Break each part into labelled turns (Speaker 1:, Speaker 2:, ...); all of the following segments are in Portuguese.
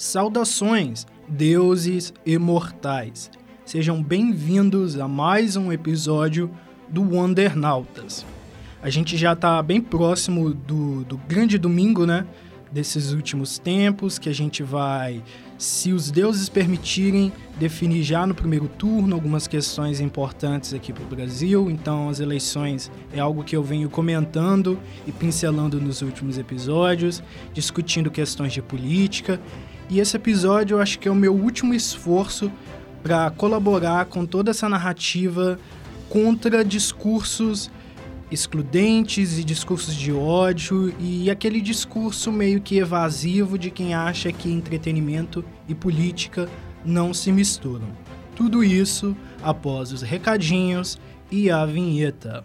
Speaker 1: Saudações, deuses imortais. Sejam bem-vindos a mais um episódio do Wondernautas. A gente já está bem próximo do, do grande domingo, né? Desses últimos tempos, que a gente vai, se os deuses permitirem, definir já no primeiro turno algumas questões importantes aqui para o Brasil. Então, as eleições é algo que eu venho comentando e pincelando nos últimos episódios, discutindo questões de política e esse episódio eu acho que é o meu último esforço para colaborar com toda essa narrativa contra discursos excludentes e discursos de ódio e aquele discurso meio que evasivo de quem acha que entretenimento e política não se misturam. Tudo isso após os recadinhos e a vinheta.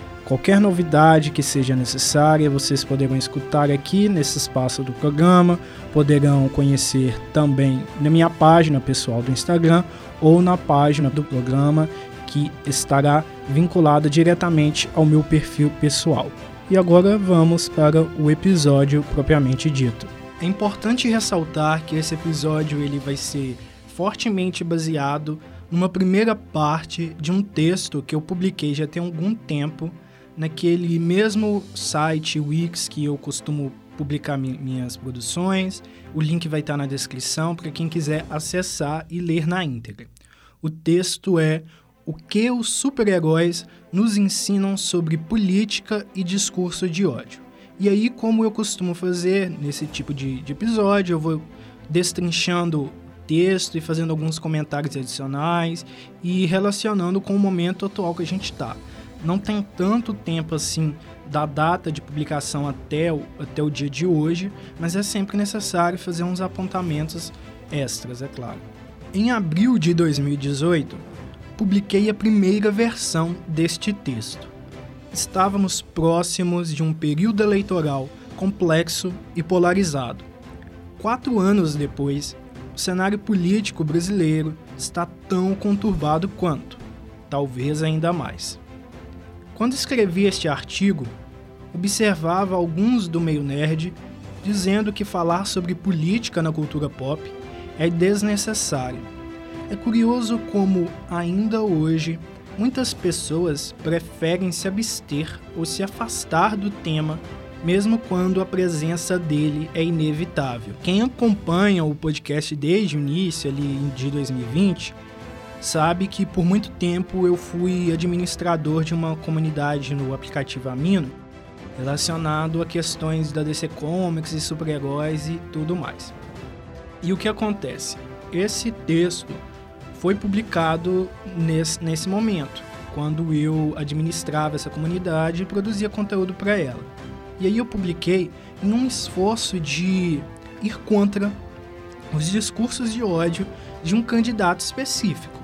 Speaker 1: Qualquer novidade que seja necessária, vocês poderão escutar aqui nesse espaço do programa, poderão conhecer também na minha página pessoal do Instagram ou na página do programa que estará vinculada diretamente ao meu perfil pessoal. E agora vamos para o episódio propriamente dito. É importante ressaltar que esse episódio ele vai ser fortemente baseado numa primeira parte de um texto que eu publiquei já tem algum tempo naquele mesmo site Wix que eu costumo publicar mi minhas produções. O link vai estar na descrição para quem quiser acessar e ler na íntegra. O texto é O que os super-heróis nos ensinam sobre política e discurso de ódio. E aí, como eu costumo fazer nesse tipo de, de episódio, eu vou destrinchando o texto e fazendo alguns comentários adicionais e relacionando com o momento atual que a gente está não tem tanto tempo assim da data de publicação até o, até o dia de hoje, mas é sempre necessário fazer uns apontamentos extras, é claro. Em abril de 2018, publiquei a primeira versão deste texto. Estávamos próximos de um período eleitoral complexo e polarizado. Quatro anos depois, o cenário político brasileiro está tão conturbado quanto, talvez ainda mais. Quando escrevi este artigo, observava alguns do meio nerd dizendo que falar sobre política na cultura pop é desnecessário. É curioso como, ainda hoje, muitas pessoas preferem se abster ou se afastar do tema, mesmo quando a presença dele é inevitável. Quem acompanha o podcast desde o início, ali de 2020, sabe que por muito tempo eu fui administrador de uma comunidade no aplicativo Amino relacionado a questões da DC Comics e super-heróis e tudo mais. E o que acontece? Esse texto foi publicado nesse, nesse momento, quando eu administrava essa comunidade e produzia conteúdo para ela. E aí eu publiquei em um esforço de ir contra os discursos de ódio de um candidato específico.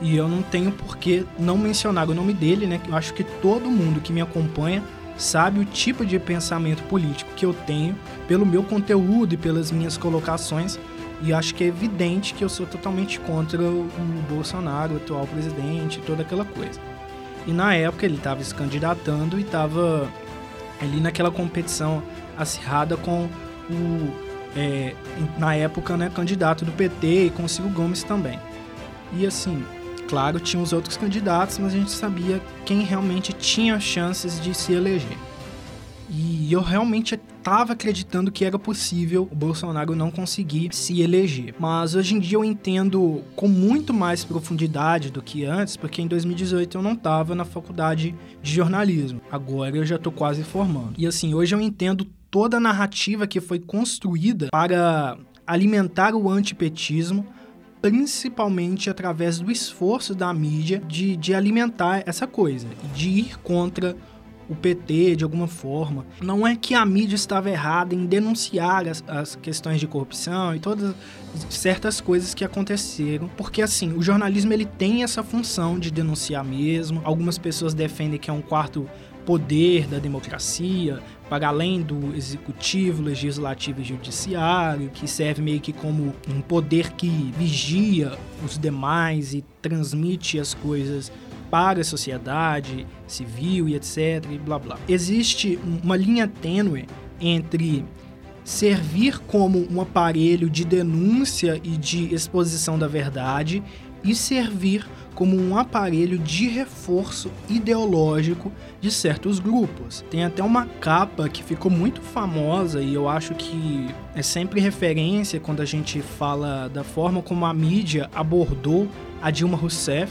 Speaker 1: E eu não tenho por que não mencionar o nome dele, né? Eu acho que todo mundo que me acompanha sabe o tipo de pensamento político que eu tenho pelo meu conteúdo e pelas minhas colocações. E acho que é evidente que eu sou totalmente contra o Bolsonaro, o atual presidente, toda aquela coisa. E na época ele estava se candidatando e estava ali naquela competição acirrada com o é, na época, né, candidato do PT e com Ciro Gomes também. E assim, claro, tinha os outros candidatos, mas a gente sabia quem realmente tinha chances de se eleger. E eu realmente estava acreditando que era possível o Bolsonaro não conseguir se eleger. Mas hoje em dia eu entendo com muito mais profundidade do que antes, porque em 2018 eu não estava na faculdade de jornalismo. Agora eu já estou quase formando. E assim, hoje eu entendo toda a narrativa que foi construída para alimentar o antipetismo, principalmente através do esforço da mídia de, de alimentar essa coisa, de ir contra o PT de alguma forma. Não é que a mídia estava errada em denunciar as, as questões de corrupção e todas certas coisas que aconteceram, porque assim, o jornalismo ele tem essa função de denunciar mesmo. Algumas pessoas defendem que é um quarto poder da democracia, para além do executivo, legislativo e judiciário, que serve meio que como um poder que vigia os demais e transmite as coisas para a sociedade civil e etc. e blá blá. Existe uma linha tênue entre servir como um aparelho de denúncia e de exposição da verdade e servir como um aparelho de reforço ideológico de certos grupos. Tem até uma capa que ficou muito famosa e eu acho que é sempre referência quando a gente fala da forma como a mídia abordou a Dilma Rousseff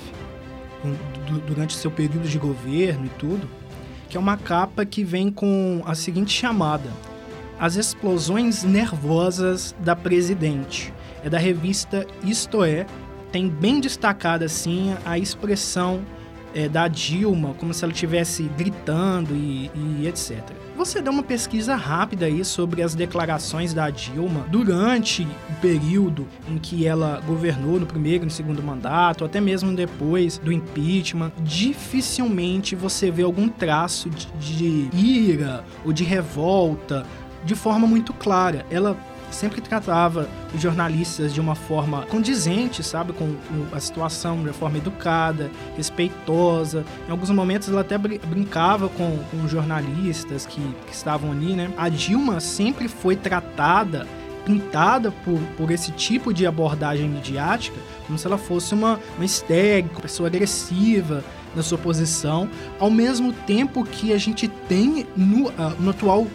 Speaker 1: durante seu período de governo e tudo, que é uma capa que vem com a seguinte chamada: As explosões nervosas da presidente. É da revista Isto É, tem bem destacada assim a expressão é, da Dilma, como se ela estivesse gritando e, e, etc. Você dá uma pesquisa rápida aí sobre as declarações da Dilma durante o período em que ela governou no primeiro e no segundo mandato, até mesmo depois do impeachment. Dificilmente você vê algum traço de, de ira ou de revolta de forma muito clara. Ela sempre tratava os jornalistas de uma forma condizente, sabe, com, a situação, de forma educada, respeitosa. Em alguns momentos ela até brincava com, com jornalistas que, que estavam ali, né? A Dilma sempre foi tratada pintada por, por esse tipo de abordagem midiática como se ela fosse uma, uma uma pessoa agressiva na sua posição, ao mesmo tempo que a gente tem no, uh, no atual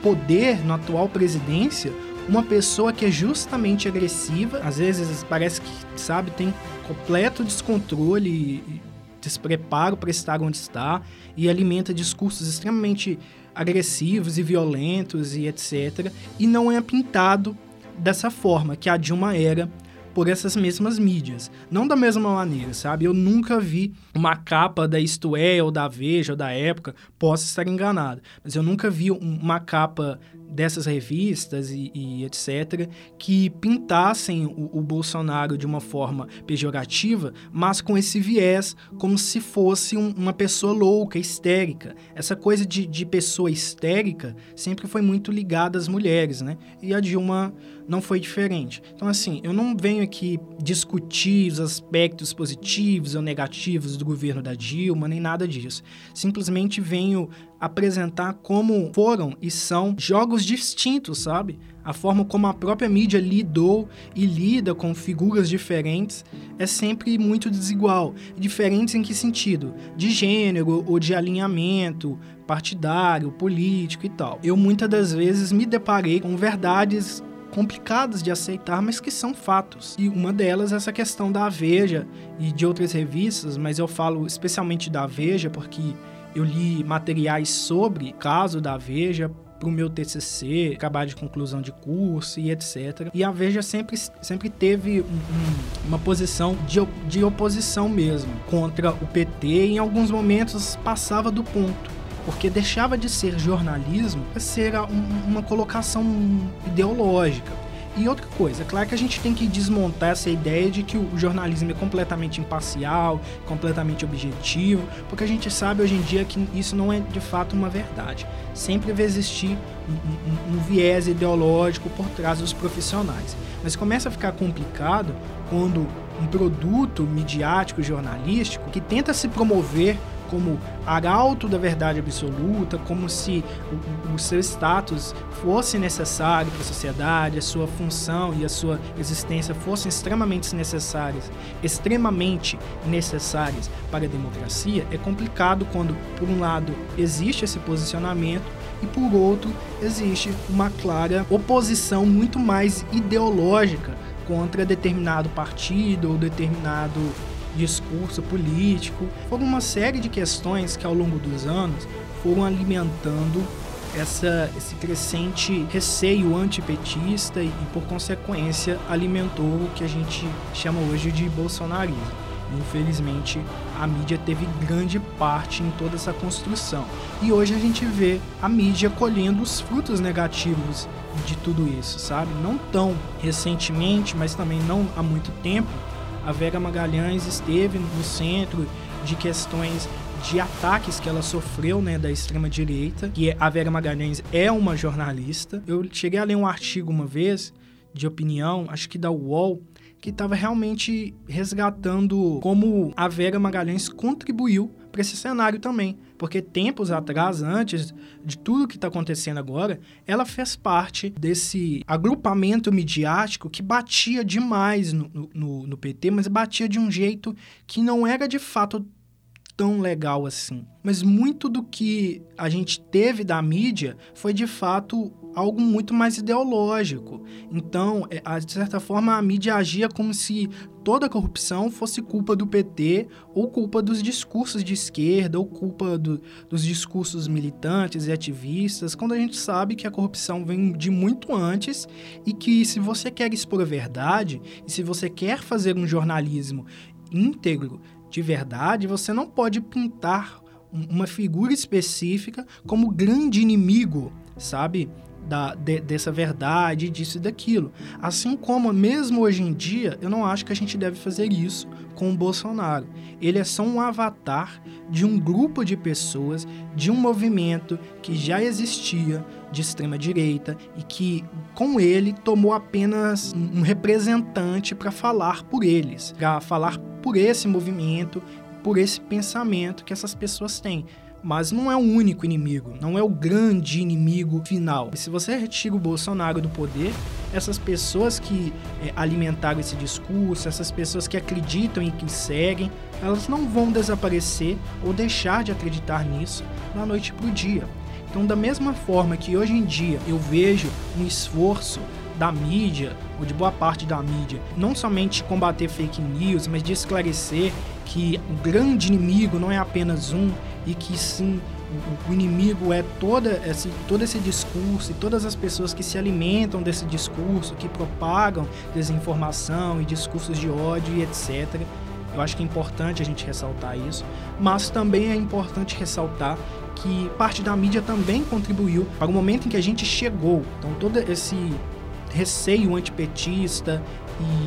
Speaker 1: poder, na atual presidência, uma pessoa que é justamente agressiva, às vezes parece que, sabe, tem completo descontrole e despreparo para estar onde está e alimenta discursos extremamente agressivos e violentos e etc. E não é pintado dessa forma que a Dilma era por essas mesmas mídias. Não da mesma maneira, sabe? Eu nunca vi uma capa da Isto É ou da Veja ou da época, posso estar enganado, mas eu nunca vi uma capa dessas revistas e, e etc., que pintassem o, o, Bolsonaro de uma forma pejorativa, mas com esse viés, como se fosse um, uma pessoa louca, histérica. Essa coisa de, de pessoa histérica sempre foi muito ligada às mulheres, né? E a Dilma não foi diferente. Então, assim, eu não venho aqui discutir os aspectos positivos ou negativos do governo da Dilma, nem nada disso. Simplesmente venho apresentar como foram e são jogos distintos, sabe? A forma como a própria mídia lidou e lida com figuras diferentes é sempre muito desigual. Diferentes em que sentido? De gênero ou de alinhamento partidário, político e tal. Eu muitas das vezes me deparei com verdades complicadas de aceitar, mas que são fatos. E uma delas é essa questão da Veja e de outras revistas, mas eu falo especialmente da Veja porque eu li materiais sobre caso da Veja para o meu TCC, trabalho de conclusão de curso e etc. E a Veja sempre, sempre teve um, uma posição de, de oposição mesmo contra o PT e em alguns momentos passava do ponto porque deixava de ser jornalismo para ser uma colocação ideológica. E outra coisa, é claro que a gente tem que desmontar essa ideia de que o jornalismo é completamente imparcial, completamente objetivo, porque a gente sabe hoje em dia que isso não é de fato uma verdade. Sempre vai existir um, um, um viés ideológico por trás dos profissionais. Mas começa a ficar complicado quando um produto midiático jornalístico que tenta se promover como arauto da verdade absoluta, como se o, o seu status fosse necessário para a sociedade, a sua função e a sua existência fossem extremamente necessárias, extremamente necessárias para a democracia, é complicado quando, por um lado, existe esse posicionamento e por outro existe uma clara oposição muito mais ideológica contra determinado partido ou determinado discurso político. Foram uma série de questões que ao longo dos anos foram alimentando essa, esse crescente receio antipetista e, por consequência, alimentou o que a gente chama hoje de bolsonarismo. Infelizmente, a mídia teve grande parte em toda essa construção. E hoje a gente vê a mídia colhendo os frutos negativos de tudo isso, sabe? Não tão recentemente, mas também não há muito tempo, a Vera Magalhães esteve no centro de questões de ataques que ela sofreu, né, da extrema direita, que a Vera Magalhães é uma jornalista. Eu cheguei a ler um artigo uma vez de opinião, acho que da UOL, que estava realmente resgatando como a Vera Magalhães contribuiu para esse cenário também. Porque tempos atrás, antes de tudo que está acontecendo agora, ela fez parte desse agrupamento midiático que batia demais no, no, no PT, mas batia de um jeito que não era de fato tão legal assim. Mas muito do que a gente teve da mídia foi de fato algo muito mais ideológico. Então, é, de certa forma, a mídia agia como se toda a corrupção fosse culpa do PT, ou culpa dos discursos de esquerda, ou culpa do, dos discursos militantes e ativistas, quando a gente sabe que a corrupção vem de muito antes e que se você quer expor a verdade, e se você quer fazer um jornalismo íntegro, de verdade, você não pode pintar uma figura específica como grande inimigo, sabe? Da, de, dessa verdade, disso e daquilo. Assim como, mesmo hoje em dia, eu não acho que a gente deve fazer isso com o Bolsonaro. Ele é só um avatar de um grupo de pessoas, de um movimento que já existia de extrema direita e que, com ele, tomou apenas um representante para falar por eles, para falar por esse movimento, por esse pensamento que essas pessoas têm mas não é o único inimigo, não é o grande inimigo final. E se você retira o Bolsonaro do poder, essas pessoas que é, alimentaram esse discurso, essas pessoas que acreditam e que seguem, elas não vão desaparecer ou deixar de acreditar nisso da noite para o dia. Então, da mesma forma que hoje em dia eu vejo um esforço da mídia, ou de boa parte da mídia, não somente combater fake news, mas de esclarecer que o grande inimigo não é apenas um e que sim o inimigo é toda esse, todo esse discurso e todas as pessoas que se alimentam desse discurso, que propagam desinformação e discursos de ódio e etc. Eu acho que é importante a gente ressaltar isso, mas também é importante ressaltar que parte da mídia também contribuiu para o momento em que a gente chegou. Então todo esse receio antipetista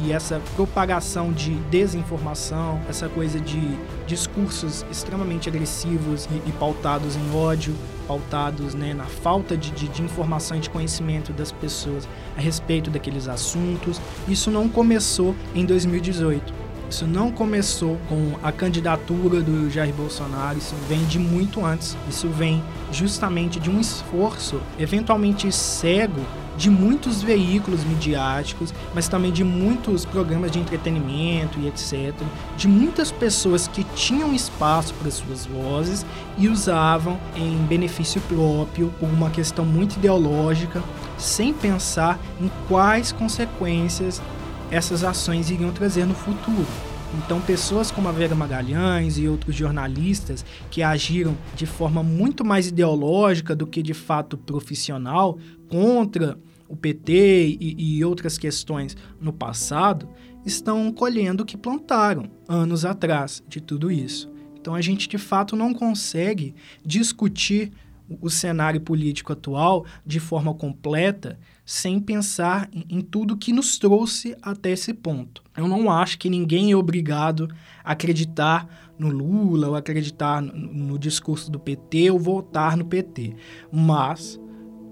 Speaker 1: e essa propagação de desinformação, essa coisa de discursos extremamente agressivos e, e pautados em ódio, pautados né, na falta de, de, de, informação e de conhecimento das pessoas a respeito daqueles assuntos. Isso não começou em 2018. Isso não começou com a candidatura do Jair Bolsonaro, isso vem de muito antes. Isso vem justamente de um esforço, eventualmente cego, de muitos veículos midiáticos, mas também de muitos programas de entretenimento e etc. De muitas pessoas que tinham espaço para suas vozes e usavam em benefício próprio por uma questão muito ideológica, sem pensar em quais consequências essas ações iriam trazer no futuro. Então, pessoas como a Vera Magalhães e outros jornalistas que agiram de forma muito mais ideológica do que de fato profissional contra o PT e, e outras questões no passado, estão colhendo o que plantaram anos atrás de tudo isso. Então, a gente de fato não consegue discutir o cenário político atual de forma completa sem pensar em, em, tudo que nos trouxe até esse ponto. Eu não acho que ninguém é obrigado a acreditar no Lula ou acreditar no, no discurso do PT ou votar no PT. Mas,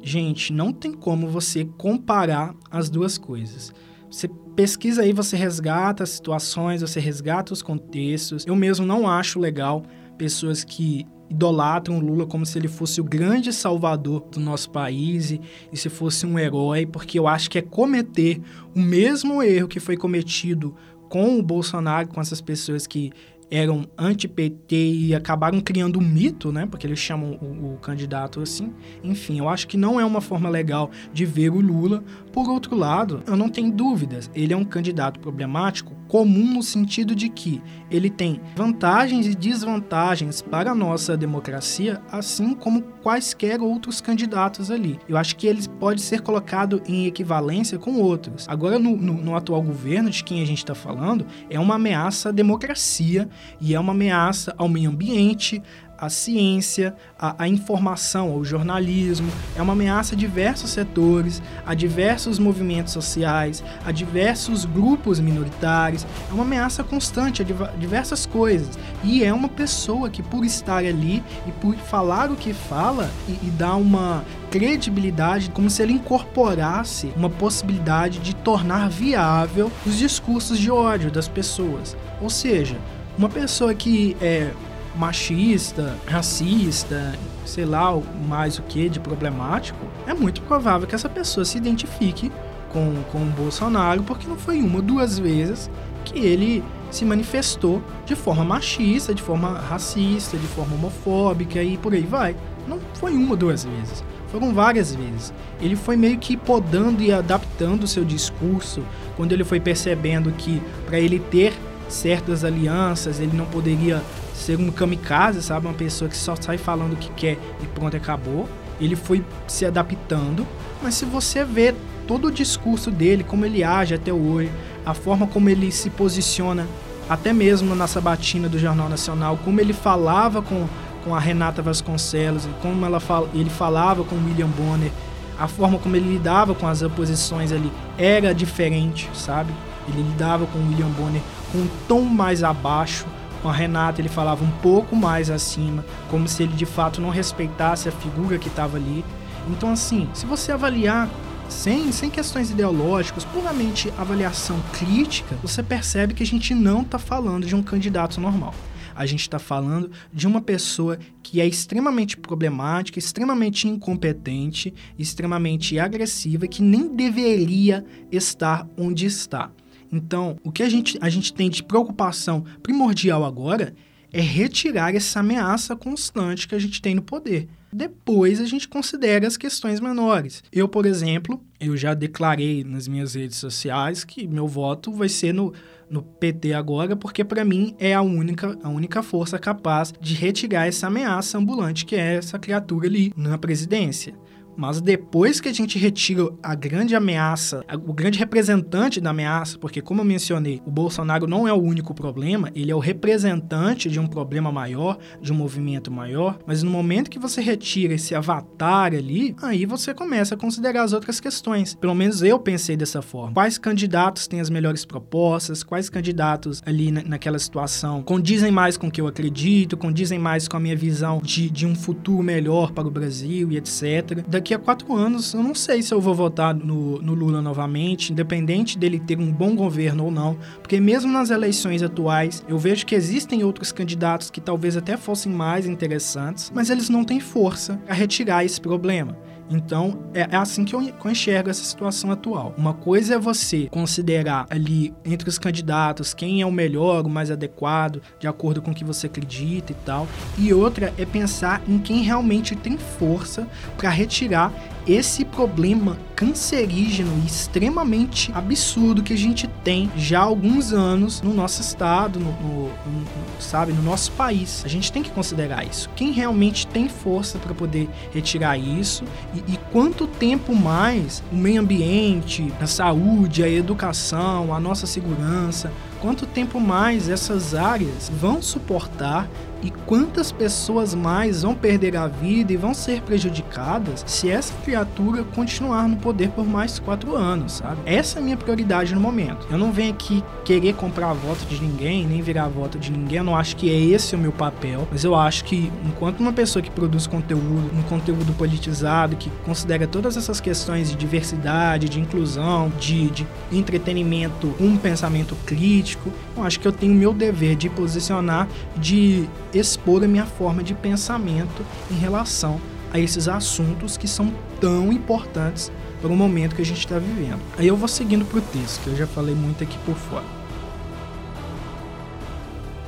Speaker 1: gente, não tem como você comparar as duas coisas. Você pesquisa aí, você resgata as situações, você resgata os contextos. Eu mesmo não acho legal pessoas que idolatram Lula como se ele fosse o grande salvador do nosso país e, e, se fosse um herói, porque eu acho que é cometer o mesmo erro que foi cometido com o Bolsonaro, com essas pessoas que eram anti-PT e acabaram criando um mito, né? Porque eles chamam o, o, candidato assim. Enfim, eu acho que não é uma forma legal de ver o Lula. Por outro lado, eu não tenho dúvidas, ele é um candidato problemático comum no sentido de que ele tem vantagens e desvantagens para a nossa democracia, assim como quaisquer outros candidatos ali. Eu acho que ele pode ser colocado em equivalência com outros. Agora, no, no, no atual governo de quem a gente está falando, é uma ameaça à democracia e é uma ameaça ao meio ambiente, a ciência, a, a, informação, ao jornalismo, é uma ameaça a diversos setores, a diversos movimentos sociais, a diversos grupos minoritários, é uma ameaça constante a diversas coisas. E é uma pessoa que, por estar ali e por falar o que fala e, e dar uma credibilidade, como se ele incorporasse uma possibilidade de tornar viável os discursos de ódio das pessoas. Ou seja, uma pessoa que é machista, racista, sei lá, mais o que de problemático, é muito provável que essa pessoa se identifique com, com o Bolsonaro, porque não foi uma, duas vezes que ele se manifestou de forma machista, de forma racista, de forma homofóbica e por aí vai. Não foi uma, duas vezes. Foram várias vezes. Ele foi meio que podando e adaptando o seu discurso quando ele foi percebendo que para ele ter certas alianças ele não poderia ser um kamikaze, sabe? Uma pessoa que só sai falando o que quer e pronto, acabou. Ele foi se adaptando, mas se você vê todo o discurso dele, como ele age até hoje, a forma como ele se posiciona, até mesmo na sabatina do Jornal Nacional, como ele falava com, com a Renata Vasconcelos, como ela ele falava com o William Bonner, a forma como ele lidava com as oposições ali era diferente, sabe? Ele lidava com o William Bonner com um tom mais abaixo, com a Renata ele falava um pouco mais acima, como se ele de fato não respeitasse a figura que estava ali. Então, assim, se você avaliar sem, sem questões ideológicas, puramente avaliação crítica, você percebe que a gente não está falando de um candidato normal. A gente está falando de uma pessoa que é extremamente problemática, extremamente incompetente, extremamente agressiva, que nem deveria estar onde está. Então, o que a gente, a gente tem de preocupação primordial agora é retirar essa ameaça constante que a gente tem no poder. Depois a gente considera as questões menores. Eu, por exemplo, eu já declarei nas minhas redes sociais que meu voto vai ser no, no PT agora, porque para mim é a única, a única força capaz de retirar essa ameaça ambulante que é essa criatura ali na presidência. Mas depois que a gente retira a grande ameaça, o grande representante da ameaça, porque como eu mencionei, o Bolsonaro não é o único problema, ele é o representante de um problema maior, de um movimento maior, mas no momento que você retira esse avatar ali, aí você começa a considerar as outras questões. Pelo menos eu pensei dessa forma. Quais candidatos têm as melhores propostas, quais candidatos ali na, naquela situação condizem mais com o que eu acredito, condizem mais com a minha visão de, de um futuro melhor para o Brasil e etc. Da daqui a quatro anos, eu não sei se eu vou votar no, no Lula novamente, independente dele ter um bom governo ou não, porque mesmo nas eleições atuais, eu vejo que existem outros candidatos que talvez até fossem mais interessantes, mas eles não têm força a retirar esse problema. Então, é, é assim que eu enxergo essa situação atual. Uma coisa é você considerar ali entre os candidatos quem é o melhor, o mais adequado, de acordo com o que você acredita e tal, e outra é pensar em quem realmente tem força para retirar esse problema cancerígeno e extremamente absurdo que a gente tem já há alguns anos no nosso estado, no, no, no sabe, no nosso país. A gente tem que considerar isso. Quem realmente tem força para poder retirar isso e, e quanto tempo mais o meio ambiente, a saúde, a educação, a nossa segurança, quanto tempo mais essas áreas vão suportar e quantas pessoas mais vão perder a vida e vão ser prejudicadas se essa criatura continuar no poder por mais quatro anos, sabe? Essa é a minha prioridade no momento. Eu não venho aqui querer comprar a voto de ninguém, nem virar a voto de ninguém. Eu não acho que é esse o meu papel, mas eu acho que enquanto uma pessoa que produz conteúdo, um conteúdo politizado, que considera todas essas questões de diversidade, de inclusão, de, de entretenimento, um pensamento crítico, eu acho que eu tenho o meu dever de posicionar, de expor a minha forma de pensamento em relação a esses assuntos que são tão importantes para o momento que a gente está vivendo. Aí eu vou seguindo para o texto, que eu já falei muito aqui por fora.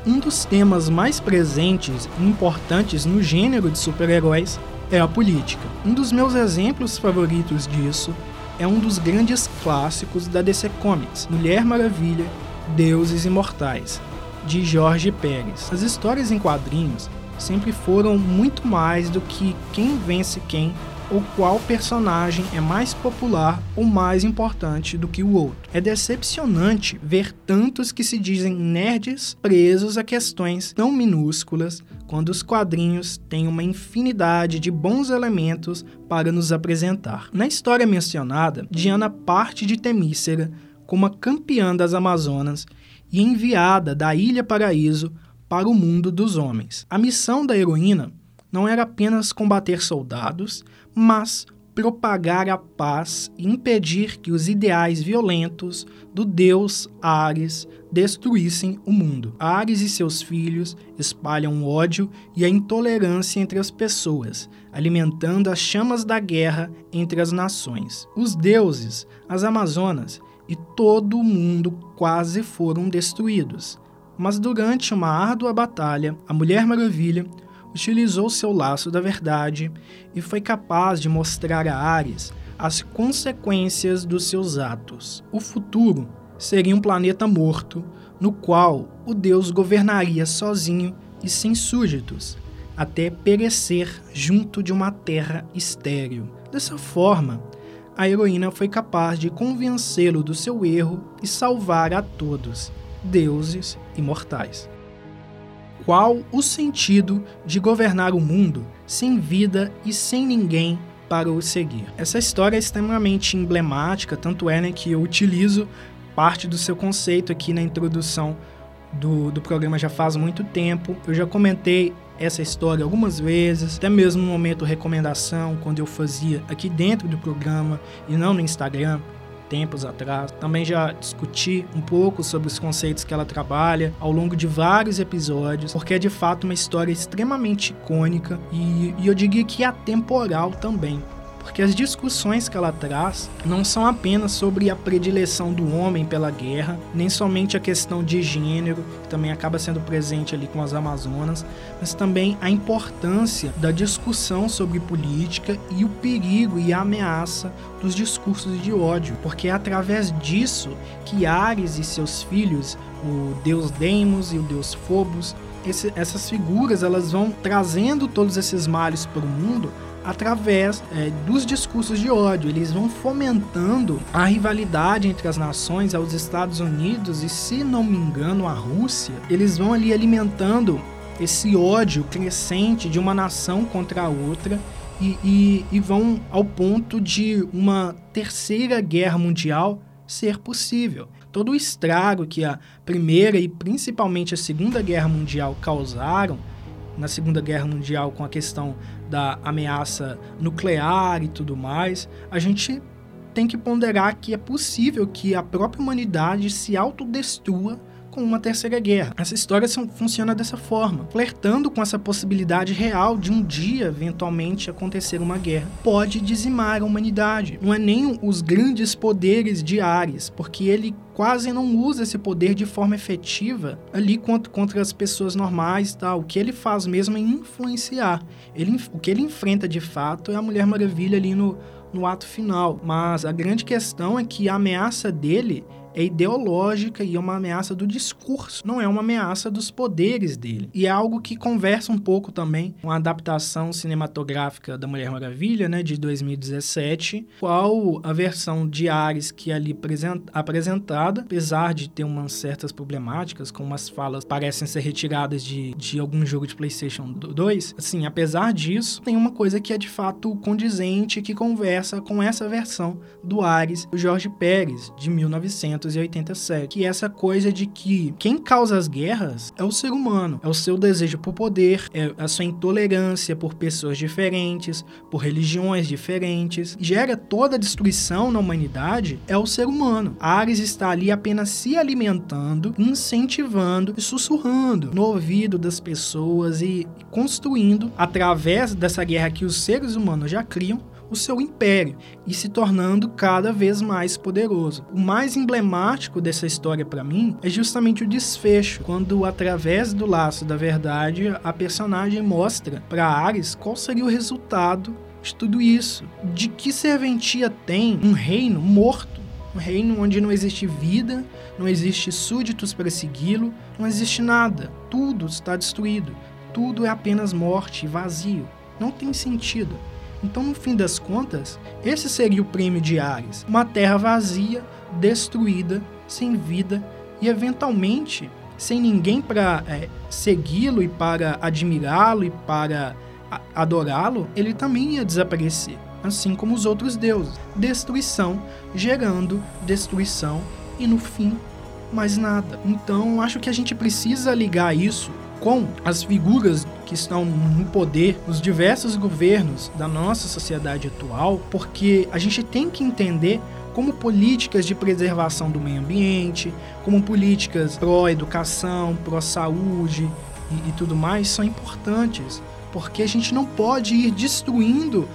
Speaker 1: Um dos temas mais presentes e importantes no gênero de super-heróis é a política. Um dos meus exemplos favoritos disso é um dos grandes clássicos da DC Comics, Mulher Maravilha, Deuses Imortais, de Jorge Pérez. As histórias em quadrinhos sempre foram muito mais do que quem vence quem ou qual personagem é mais popular ou mais importante do que o outro. É decepcionante ver tantos que se dizem nerds presos a questões tão minúsculas quando os quadrinhos têm uma infinidade de bons elementos para nos apresentar. Na história mencionada, Diana parte de Temícera como a campeã das Amazonas e enviada da Ilha Paraíso para o mundo dos homens. A missão da heroína não era apenas combater soldados, mas propagar a paz e impedir que os ideais violentos do deus Ares destruíssem o mundo. Ares e seus filhos espalham o ódio e a intolerância entre as pessoas, alimentando as chamas da guerra entre as nações. Os deuses, as Amazonas e todo mundo quase foram destruídos. Mas durante uma árdua batalha, a Mulher Maravilha utilizou seu laço da verdade e foi capaz de mostrar a Ares as consequências dos seus atos. O futuro seria um planeta morto, no qual o deus governaria sozinho e sem súditos, até perecer junto de uma terra estéril. Dessa forma, a heroína foi capaz de convencê-lo do seu erro e salvar a todos, deuses imortais qual o sentido de governar o mundo sem vida e sem ninguém para o seguir. Essa história é extremamente emblemática, tanto é né, que eu utilizo parte do seu conceito aqui na introdução do, do programa já faz muito tempo. Eu já comentei essa história algumas vezes, até mesmo no momento recomendação, quando eu fazia aqui dentro do programa e não no Instagram tempos atrás. Também já discuti um pouco sobre os conceitos que ela trabalha ao longo de vários episódios, porque é de fato uma história extremamente icônica e, e eu diria que atemporal também porque as discussões que ela traz não são apenas sobre a predileção do homem pela guerra, nem somente a questão de gênero, que também acaba sendo presente ali com as Amazonas, mas também a importância da discussão sobre política e o perigo e a ameaça dos discursos de ódio, porque é através disso que Ares e seus filhos, o deus Deimos e o deus Phobos, esse, essas figuras elas vão trazendo todos esses males para o mundo através é, dos discursos de ódio. Eles vão fomentando a rivalidade entre as nações, aos Estados Unidos e, se não me engano, a Rússia. Eles vão ali alimentando esse ódio crescente de uma nação contra a outra e, e, e vão ao ponto de uma terceira guerra mundial ser possível. Todo o estrago que a Primeira e principalmente a Segunda Guerra Mundial causaram na Segunda Guerra Mundial com a questão da ameaça nuclear e tudo mais, a gente tem que ponderar que é possível que a própria humanidade se autodestrua com uma terceira guerra. Essa história funciona dessa forma, flertando com essa possibilidade real de um dia, eventualmente, acontecer uma guerra. Pode dizimar a humanidade. Não é nem os grandes poderes de Ares, porque ele quase não usa esse poder de forma efetiva ali contra, contra as pessoas normais tal. O que ele faz mesmo é influenciar. Ele, o que ele enfrenta de fato é a Mulher Maravilha ali no, no ato final. Mas a grande questão é que a ameaça dele é ideológica e é uma ameaça do discurso, não é uma ameaça dos poderes dele. E é algo que conversa um pouco também com a adaptação cinematográfica da Mulher Maravilha, né, de 2017, qual a versão de Ares que é ali apresentada, apesar de ter umas certas problemáticas, como as falas parecem ser retiradas de, de algum jogo de PlayStation 2, assim, apesar disso, tem uma coisa que é de fato condizente que conversa com essa versão do Ares, o Jorge Pérez, de 1900 1987, que é essa coisa de que quem causa as guerras é o ser humano, é o seu desejo por poder, é a sua intolerância por pessoas diferentes, por religiões diferentes, gera toda a destruição na humanidade é o ser humano. Ares está ali apenas se alimentando, incentivando e sussurrando no ouvido das pessoas e construindo através dessa guerra que os seres humanos já criam o seu império e se tornando cada vez mais poderoso. O mais emblemático dessa história para mim é justamente o desfecho, quando através do laço da verdade a personagem mostra para Ares qual seria o resultado de tudo isso. De que serventia tem um reino morto? Um reino onde não existe vida, não existe súditos para segui-lo, não existe nada. Tudo está destruído. Tudo é apenas morte e vazio. Não tem sentido. Então, no fim das contas, esse seria o prêmio de Ares: uma terra vazia, destruída, sem vida e eventualmente sem ninguém para é, segui-lo e para admirá-lo e para adorá-lo, ele também ia desaparecer, assim como os outros deuses. Destruição gerando destruição e no fim mais nada. Então, acho que a gente precisa ligar isso com as figuras que estão no poder, os diversos governos da nossa sociedade atual, porque a gente tem que entender como políticas de preservação do meio ambiente, como políticas pró-educação, pró-saúde e, e tudo mais são importantes porque a gente não pode ir destruindo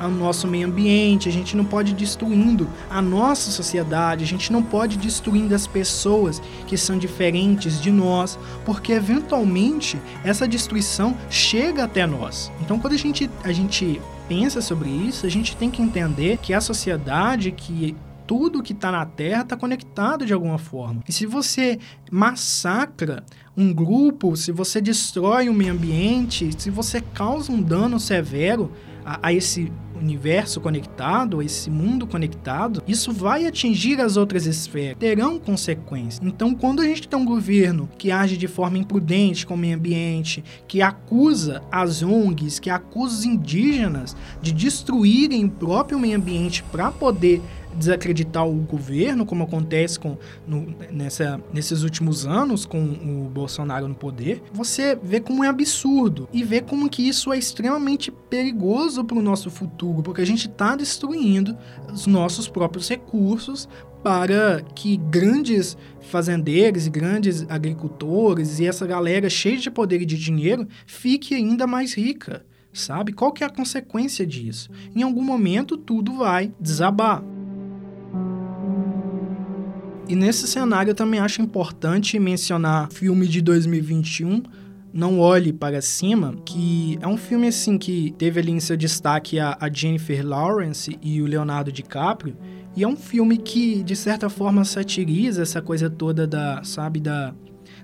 Speaker 1: o nosso meio ambiente, a gente não pode ir destruindo a nossa sociedade, a gente não pode ir destruindo as pessoas que são diferentes de nós, porque eventualmente essa destruição chega até nós. Então, quando a gente, a gente pensa sobre isso, a gente tem que entender que a sociedade que tudo que está na Terra está conectado de alguma forma. E se você massacra um grupo, se você destrói o meio ambiente, se você causa um dano severo a, a esse universo conectado, a esse mundo conectado, isso vai atingir as outras esferas, terão consequências. Então, quando a gente tem um governo que age de forma imprudente com o meio ambiente, que acusa as ONGs, que acusa os indígenas de destruírem o próprio meio ambiente para poder desacreditar o governo, como acontece com, no, nessa, nesses últimos anos com o Bolsonaro no poder, você vê como é absurdo e vê como que isso é extremamente perigoso para o nosso futuro, porque a gente está destruindo os nossos próprios recursos para que grandes fazendeiros e grandes agricultores e essa galera cheia de poder e de dinheiro fique ainda mais rica, sabe? Qual que é a consequência disso? Em algum momento tudo vai desabar. E nesse cenário eu também acho importante mencionar filme de 2021, Não Olhe Para Cima, que é um filme assim que teve ali em seu destaque a, Jennifer Lawrence e o Leonardo DiCaprio, e é um filme que de certa forma satiriza essa coisa toda da, sabe, da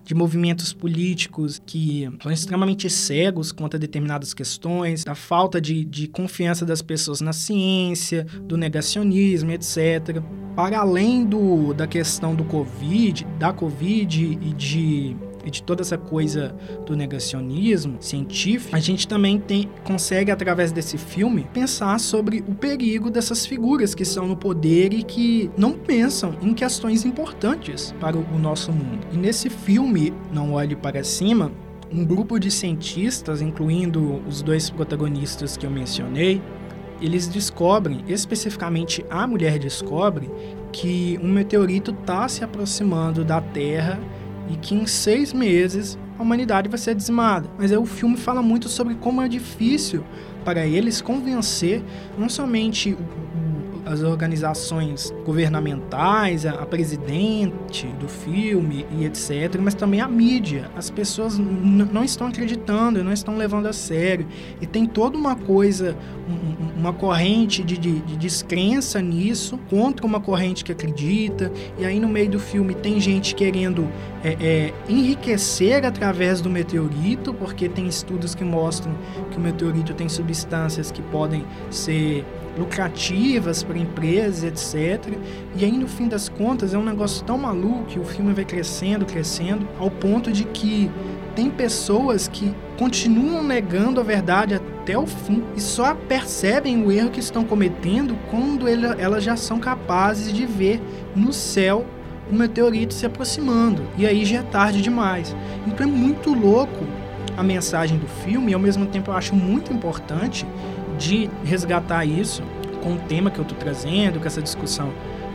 Speaker 1: de movimentos políticos que são extremamente cegos quanto a determinadas questões, da falta de, de confiança das pessoas na ciência, do negacionismo, etc. Para além do, da questão do Covid, da Covid e de e de toda essa coisa do negacionismo científico, a gente também tem, consegue, através desse filme, pensar sobre o perigo dessas figuras que estão no poder e que não pensam em questões importantes para o nosso mundo. E nesse filme, Não Olhe Para Cima, um grupo de cientistas, incluindo os dois protagonistas que eu mencionei, eles descobrem, especificamente a mulher descobre, que um meteorito está se aproximando da Terra e que em seis meses a humanidade vai ser dizimada. Mas aí o filme fala muito sobre como é difícil para eles convencer não somente o as organizações governamentais, a, presidente do filme e etc., mas também a mídia. As pessoas não estão acreditando, não estão levando a sério. E tem toda uma coisa, um, uma corrente de, de, de, descrença nisso, contra uma corrente que acredita. E aí no meio do filme tem gente querendo é, é, enriquecer através do meteorito, porque tem estudos que mostram que o meteorito tem substâncias que podem ser lucrativas para empresas, etc. E aí, no fim das contas, é um negócio tão maluco que o filme vai crescendo, crescendo, ao ponto de que tem pessoas que continuam negando a verdade até o fim e só percebem o erro que estão cometendo quando elas já são capazes de ver no céu o meteorito se aproximando. E aí já é tarde demais. Então é muito louco a mensagem do filme e ao mesmo tempo eu acho muito importante de resgatar isso com o tema que eu estou trazendo, com essa discussão,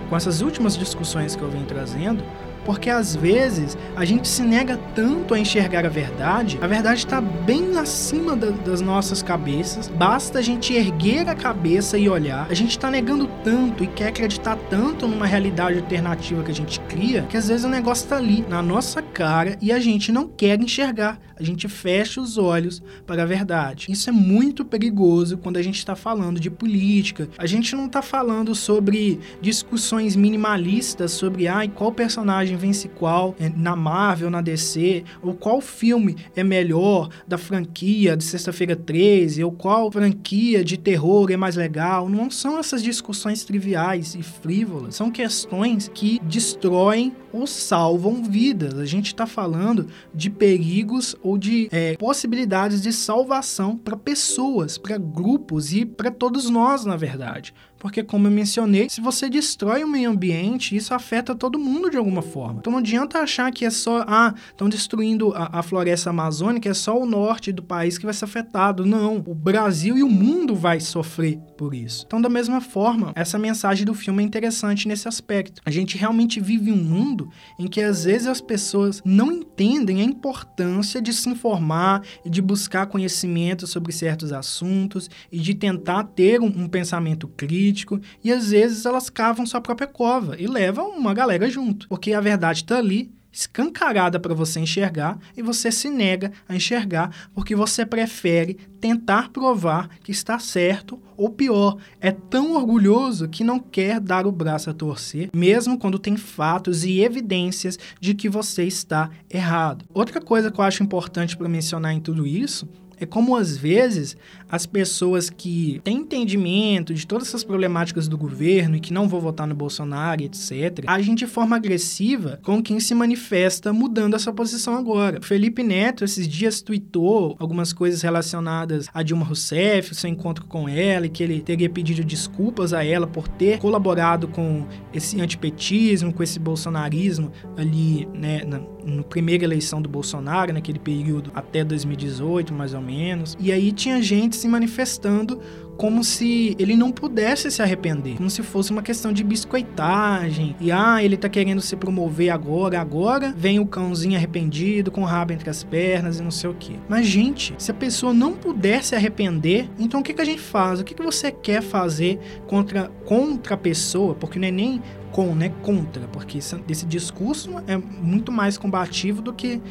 Speaker 1: com essas últimas discussões que eu venho trazendo, porque às vezes a gente se nega tanto a enxergar a verdade, a verdade está bem acima da, das nossas cabeças, basta a gente erguer a cabeça e olhar. A gente está negando tanto e quer acreditar tanto numa realidade alternativa que a gente cria, que às vezes o negócio está ali, na nossa cara, e a gente não quer enxergar. A gente fecha os olhos para a verdade. Isso é muito perigoso quando a gente está falando de política. A gente não está falando sobre discussões minimalistas sobre ah, qual personagem vence qual é, na Marvel, na DC, ou qual filme é melhor da franquia de Sexta-feira 13, ou qual franquia de terror é mais legal. Não são essas discussões triviais e frívolas. São questões que destroem ou salvam vidas. A gente está falando de perigos ou de é, possibilidades de salvação para pessoas, para grupos e para todos nós, na verdade. Porque, como eu mencionei, se você destrói o meio ambiente, isso afeta todo mundo de alguma forma. Então não adianta achar que é só, ah, estão destruindo a, a, floresta amazônica, é só o norte do país que vai ser afetado. Não. O Brasil e o mundo vai sofrer por isso. Então, da mesma forma, essa mensagem do filme é interessante nesse aspecto. A gente realmente vive um mundo em que às vezes as pessoas não entendem a importância de se informar e de buscar conhecimento sobre certos assuntos e de tentar ter um, um pensamento crítico e às vezes elas cavam sua própria cova e levam uma galera junto, porque a verdade está ali, escancarada para você enxergar e você se nega a enxergar porque você prefere tentar provar que está certo ou pior, é tão orgulhoso que não quer dar o braço a torcer, mesmo quando tem fatos e evidências de que você está errado. Outra coisa que eu acho importante para mencionar em tudo isso é como às vezes as pessoas que têm entendimento de todas essas problemáticas do governo e que não vão votar no Bolsonaro, etc., agem de forma agressiva com quem se manifesta mudando essa posição agora. Felipe Neto, esses dias, tweetou algumas coisas relacionadas a Dilma Rousseff, seu encontro com ela, e que ele teria pedido desculpas a ela por ter colaborado com esse antipetismo, com esse bolsonarismo ali, né, na, na primeira eleição do Bolsonaro, naquele período até 2018, mais ou menos. E aí tinha gente se manifestando como se ele não pudesse se arrepender, como se fosse uma questão de biscoitagem. E ah, ele tá querendo se promover agora, agora vem o cãozinho arrependido com o rabo entre as pernas e não sei o que. Mas gente, se a pessoa não puder se arrepender, então o que, que a gente faz? O que, que você quer fazer contra contra a pessoa? Porque não é nem com, né? Contra, porque esse, esse discurso é muito mais combativo do que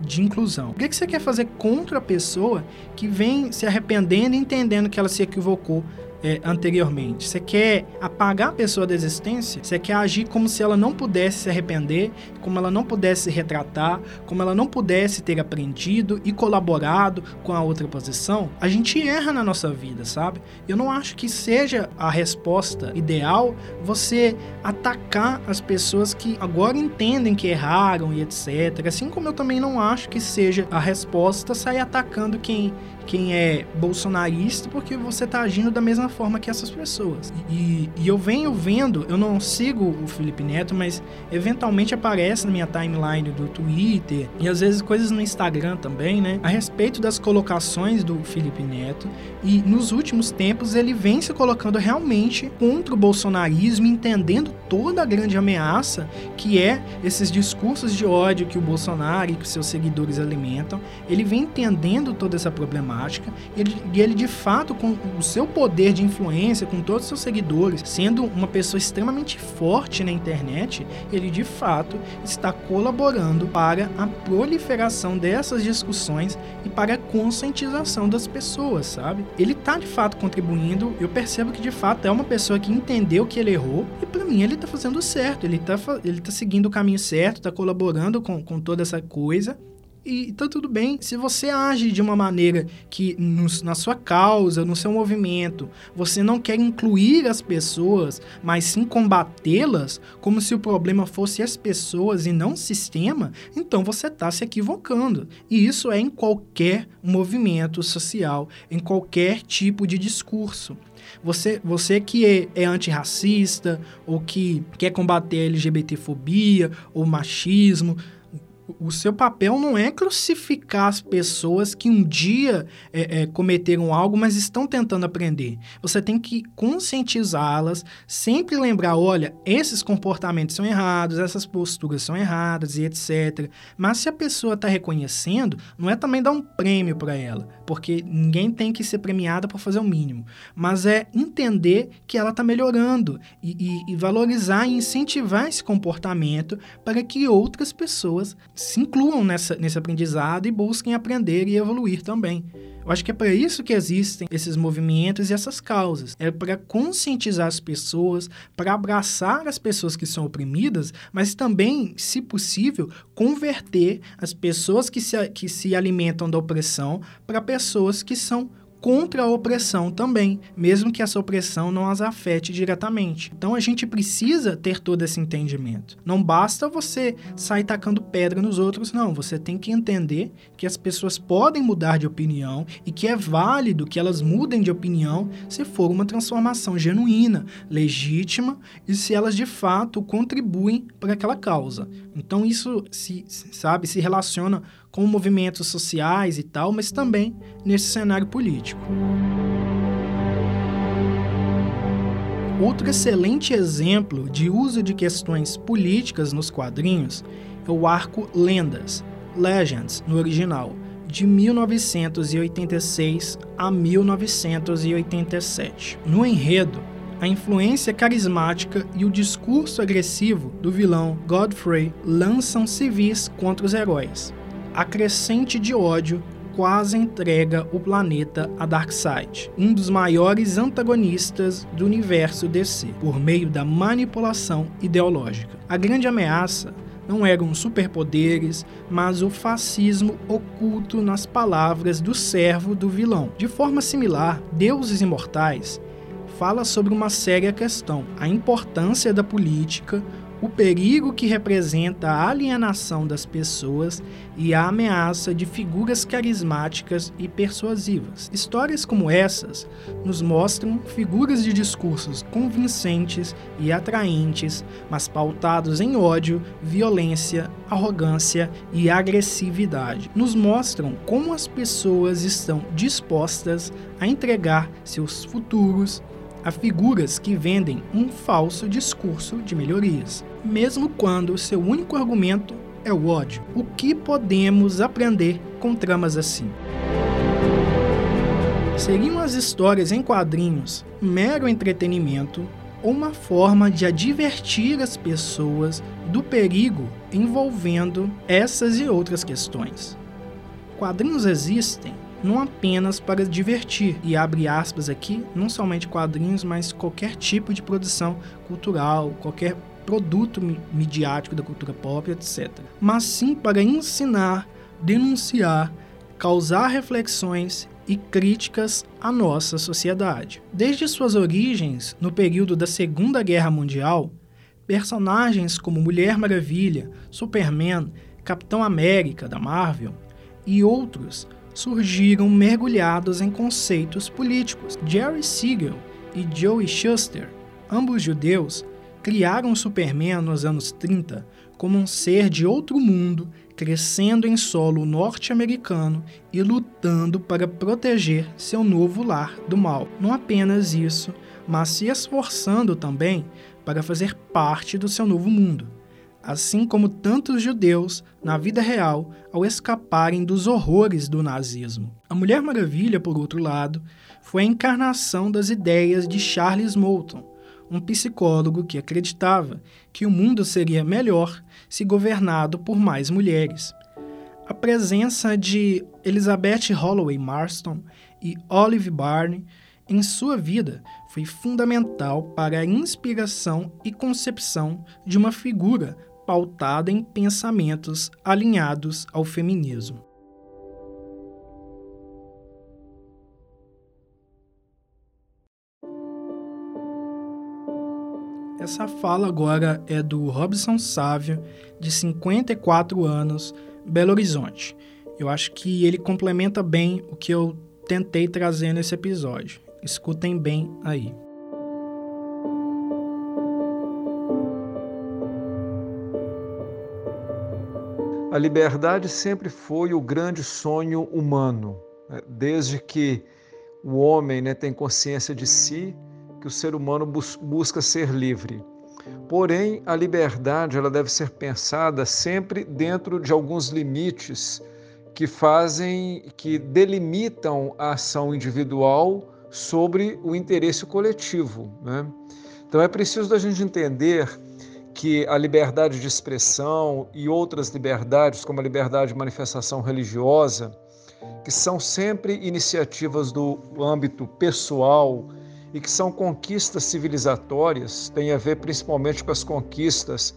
Speaker 1: de, inclusão. O que, que você quer fazer contra a pessoa que vem se arrependendo e entendendo que ela se equivocou é, anteriormente. Você quer apagar a pessoa da existência? Você quer agir como se ela não pudesse se arrepender, como ela não pudesse se retratar, como ela não pudesse ter aprendido e colaborado com a outra posição? A gente erra na nossa vida, sabe? Eu não acho que seja a resposta ideal você atacar as pessoas que agora entendem que erraram e etc. Assim como eu também não acho que seja a resposta sair atacando quem quem é bolsonarista porque você tá agindo da mesma forma que essas pessoas. E, e, eu venho vendo, eu não sigo o Felipe Neto, mas eventualmente aparece na minha timeline do Twitter e às vezes coisas no Instagram também, né? A respeito das colocações do Felipe Neto. E nos últimos tempos ele vem se colocando realmente contra o bolsonarismo, entendendo toda a grande ameaça que é esses discursos de ódio que o Bolsonaro e que seus seguidores alimentam. Ele vem entendendo toda essa problemática e ele, e ele, de fato, com o seu poder de influência, com todos os seus seguidores, sendo uma pessoa extremamente forte na internet, ele de fato está colaborando para a proliferação dessas discussões e para a conscientização das pessoas, sabe? Ele está de fato contribuindo, eu percebo que de fato é uma pessoa que entendeu que ele errou e para mim ele está fazendo certo, ele está ele tá seguindo o caminho certo, está colaborando com, com toda essa coisa E tá tudo bem. Se você age de uma maneira que no, na sua causa, no seu movimento, você não quer incluir as pessoas, mas sim combatê-las, como se o problema fosse as pessoas e não o sistema, então você está se equivocando. E isso é em qualquer movimento social, em qualquer tipo de discurso. Você, você que é, é antirracista ou que quer combater a LGBTfobia ou machismo, o seu papel não é crucificar as pessoas que um dia é, é, cometeram algo, mas estão tentando aprender. Você tem que conscientizá-las, sempre lembrar: olha, esses comportamentos são errados, essas posturas são erradas e etc. Mas se a pessoa está reconhecendo, não é também dar um prêmio para ela, porque ninguém tem que ser premiada por fazer o mínimo, mas é entender que ela está melhorando e, e, e valorizar e incentivar esse comportamento para que outras pessoas se incluam nessa, nesse aprendizado e busquem aprender e evoluir também. Eu acho que é para isso que existem esses movimentos e essas causas. É para conscientizar as pessoas, para abraçar as pessoas que são oprimidas, mas também, se possível, converter as pessoas que se, que se alimentam da opressão para pessoas que são contra a opressão também, mesmo que essa opressão não as afete diretamente. Então a gente precisa ter todo esse entendimento. Não basta você sair tacando pedra nos outros, não. Você tem que entender que as pessoas podem mudar de opinião e que é válido que elas mudem de opinião se for uma transformação genuína, legítima e se elas de fato contribuem para aquela causa. Então isso se sabe se relaciona com movimentos sociais e tal, mas também nesse cenário político. Outro excelente exemplo de uso de questões políticas nos quadrinhos é o arco Lendas, Legends no original, de 1986 a 1987. No enredo, a influência carismática e o discurso agressivo do vilão Godfrey lançam civis contra os heróis. A crescente de ódio quase entrega o planeta a Darkseid, um dos maiores antagonistas do universo DC, por meio da manipulação ideológica. A grande ameaça não eram superpoderes, mas o fascismo oculto nas palavras do servo do vilão. De forma similar, Deuses Imortais fala sobre uma séria questão: a importância da política, o perigo que representa a alienação das pessoas e a ameaça de figuras carismáticas e persuasivas. Histórias como essas nos mostram figuras de discursos convincentes e atraentes, mas pautados em ódio, violência, arrogância e agressividade. Nos mostram como as pessoas estão dispostas a entregar seus futuros a figuras que vendem um falso discurso de melhorias, mesmo quando seu único argumento é o ódio. O que podemos aprender com tramas assim? Seriam as histórias em quadrinhos mero entretenimento ou uma forma de advertir as pessoas do perigo envolvendo essas e outras questões? Quadrinhos existem não apenas para divertir, e abre aspas aqui, não somente quadrinhos, mas qualquer tipo de produção cultural, qualquer produto midiático da cultura pop, etc. Mas sim para ensinar, denunciar, causar reflexões e críticas à nossa sociedade. Desde suas origens, no período da Segunda Guerra Mundial, personagens como Mulher Maravilha, Superman, Capitão América da Marvel e outros surgiram mergulhados em conceitos políticos. Jerry Siegel e Joey Shuster, ambos judeus, criaram Superman nos anos 30 como um ser de outro mundo, crescendo em solo norte-americano e lutando para proteger seu novo lar do mal. Não apenas isso, mas se esforçando também para fazer parte do seu novo mundo assim como tantos judeus na vida real ao escaparem dos horrores do nazismo. A Mulher Maravilha, por outro lado, foi a encarnação das ideias de Charles Moulton, um psicólogo que acreditava que o mundo seria melhor se governado por mais mulheres. A presença de Elizabeth Holloway Marston e Olive Barney em sua vida foi fundamental para a inspiração e concepção de uma figura pautada em pensamentos alinhados ao feminismo. Essa fala agora é do Robson Sávio, de 54 anos, Belo Horizonte. Eu acho que ele complementa bem o que eu tentei trazer nesse episódio. Escutem bem aí.
Speaker 2: A liberdade sempre foi o grande sonho humano, né? desde que o homem né, tem consciência de si que o ser humano bus busca ser livre. Porém, a liberdade ela deve ser pensada sempre dentro de alguns limites que fazem, que delimitam a ação individual sobre o interesse coletivo. Né? Então é preciso da gente entender que a liberdade de expressão e outras liberdades, como a liberdade de manifestação religiosa, que são sempre iniciativas do âmbito pessoal e que são conquistas civilizatórias, tem a ver principalmente com as conquistas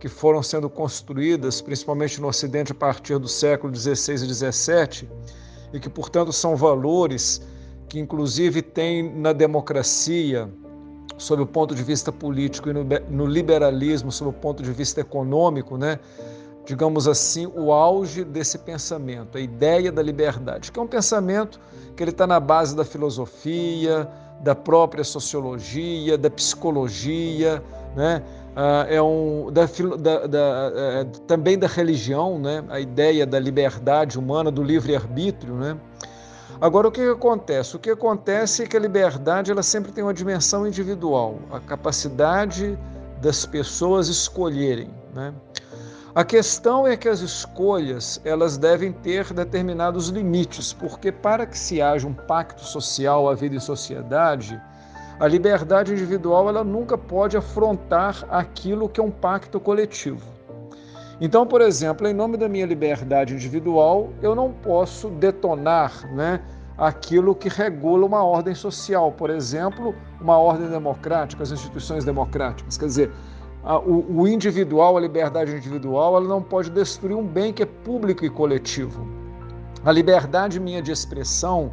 Speaker 2: que foram sendo construídas, principalmente no Ocidente, a partir do século XVI e XVII, e que, portanto, são valores que, inclusive, têm na democracia, sob o ponto de vista político, e no, liberalismo, sob o ponto de vista econômico, né? digamos assim, o auge desse pensamento, a ideia da liberdade, que é um pensamento que ele está na base da filosofia, da própria sociologia, da psicologia, né? Ah, é um, da, da, da, é, também da religião, né? a ideia da liberdade humana, do livre-arbítrio. Né? Agora, o que, acontece? O que acontece é que a liberdade ela sempre tem uma dimensão individual, a capacidade das pessoas escolherem. Né? A questão é que as escolhas elas devem ter determinados limites, porque para que se haja um pacto social, a vida em sociedade, a liberdade individual ela nunca pode afrontar aquilo que é um pacto coletivo. Então, por exemplo, em nome da minha liberdade individual, eu não posso detonar né, aquilo que regula uma ordem social, por exemplo, uma ordem democrática, as instituições democráticas. Quer dizer, a, o, o, individual, a liberdade individual, ela não pode destruir um bem que é público e coletivo. A liberdade minha de expressão,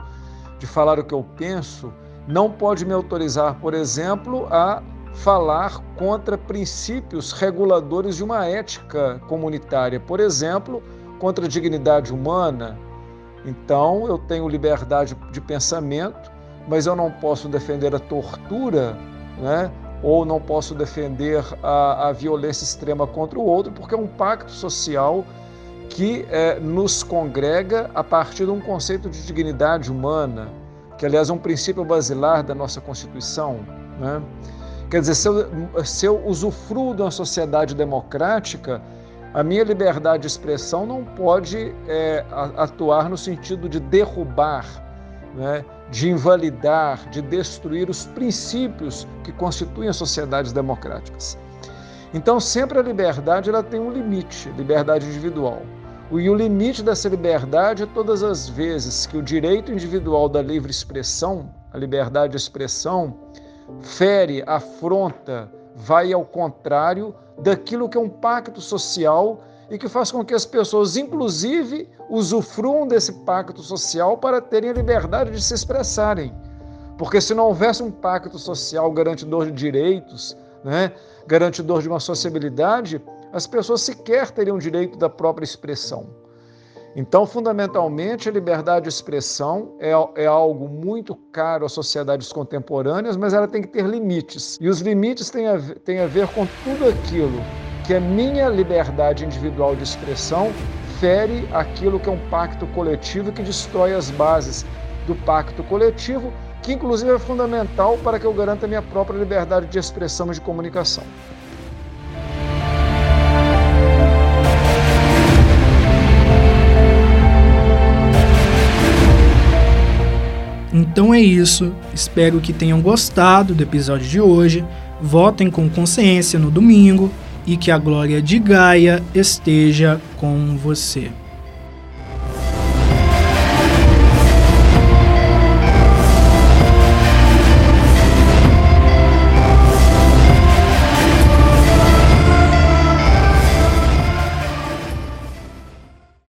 Speaker 2: de falar o que eu penso, não pode me autorizar, por exemplo, a falar contra princípios reguladores de uma ética comunitária, por exemplo, contra a dignidade humana. Então, eu tenho liberdade de pensamento, mas eu não posso defender a tortura, né? ou não posso defender a, a violência extrema contra o outro, porque é um pacto social que é, nos congrega a partir de um conceito de dignidade humana, que aliás é um princípio basilar da nossa Constituição. Né? Quer dizer, se eu, se eu usufruo de uma sociedade democrática, a minha liberdade de expressão não pode é, atuar no sentido de derrubar né, de invalidar, de destruir os princípios que constituem as sociedades democráticas. Então, sempre a liberdade ela tem um limite, liberdade individual. E o limite dessa liberdade é todas as vezes que o direito individual da livre expressão, a liberdade de expressão, fere, afronta, vai ao contrário daquilo que é um pacto social e que faz com que as pessoas, inclusive, usufruam desse pacto social para terem a liberdade de se expressarem. Porque se não houvesse um pacto social garantidor de direitos, né, garantidor de uma sociabilidade, as pessoas sequer teriam direito da própria expressão. Então, fundamentalmente, a liberdade de expressão é, é, algo muito caro às sociedades contemporâneas, mas ela tem que ter limites. E os limites têm a, têm a ver com tudo aquilo que a minha liberdade individual de expressão fere aquilo que é um pacto coletivo que destrói as bases do pacto coletivo, que inclusive é fundamental para que eu garanta minha própria liberdade de expressão e de comunicação.
Speaker 1: Então é isso. Espero que tenham gostado do episódio de hoje. Votem com consciência no domingo e que a glória de Gaia esteja com você.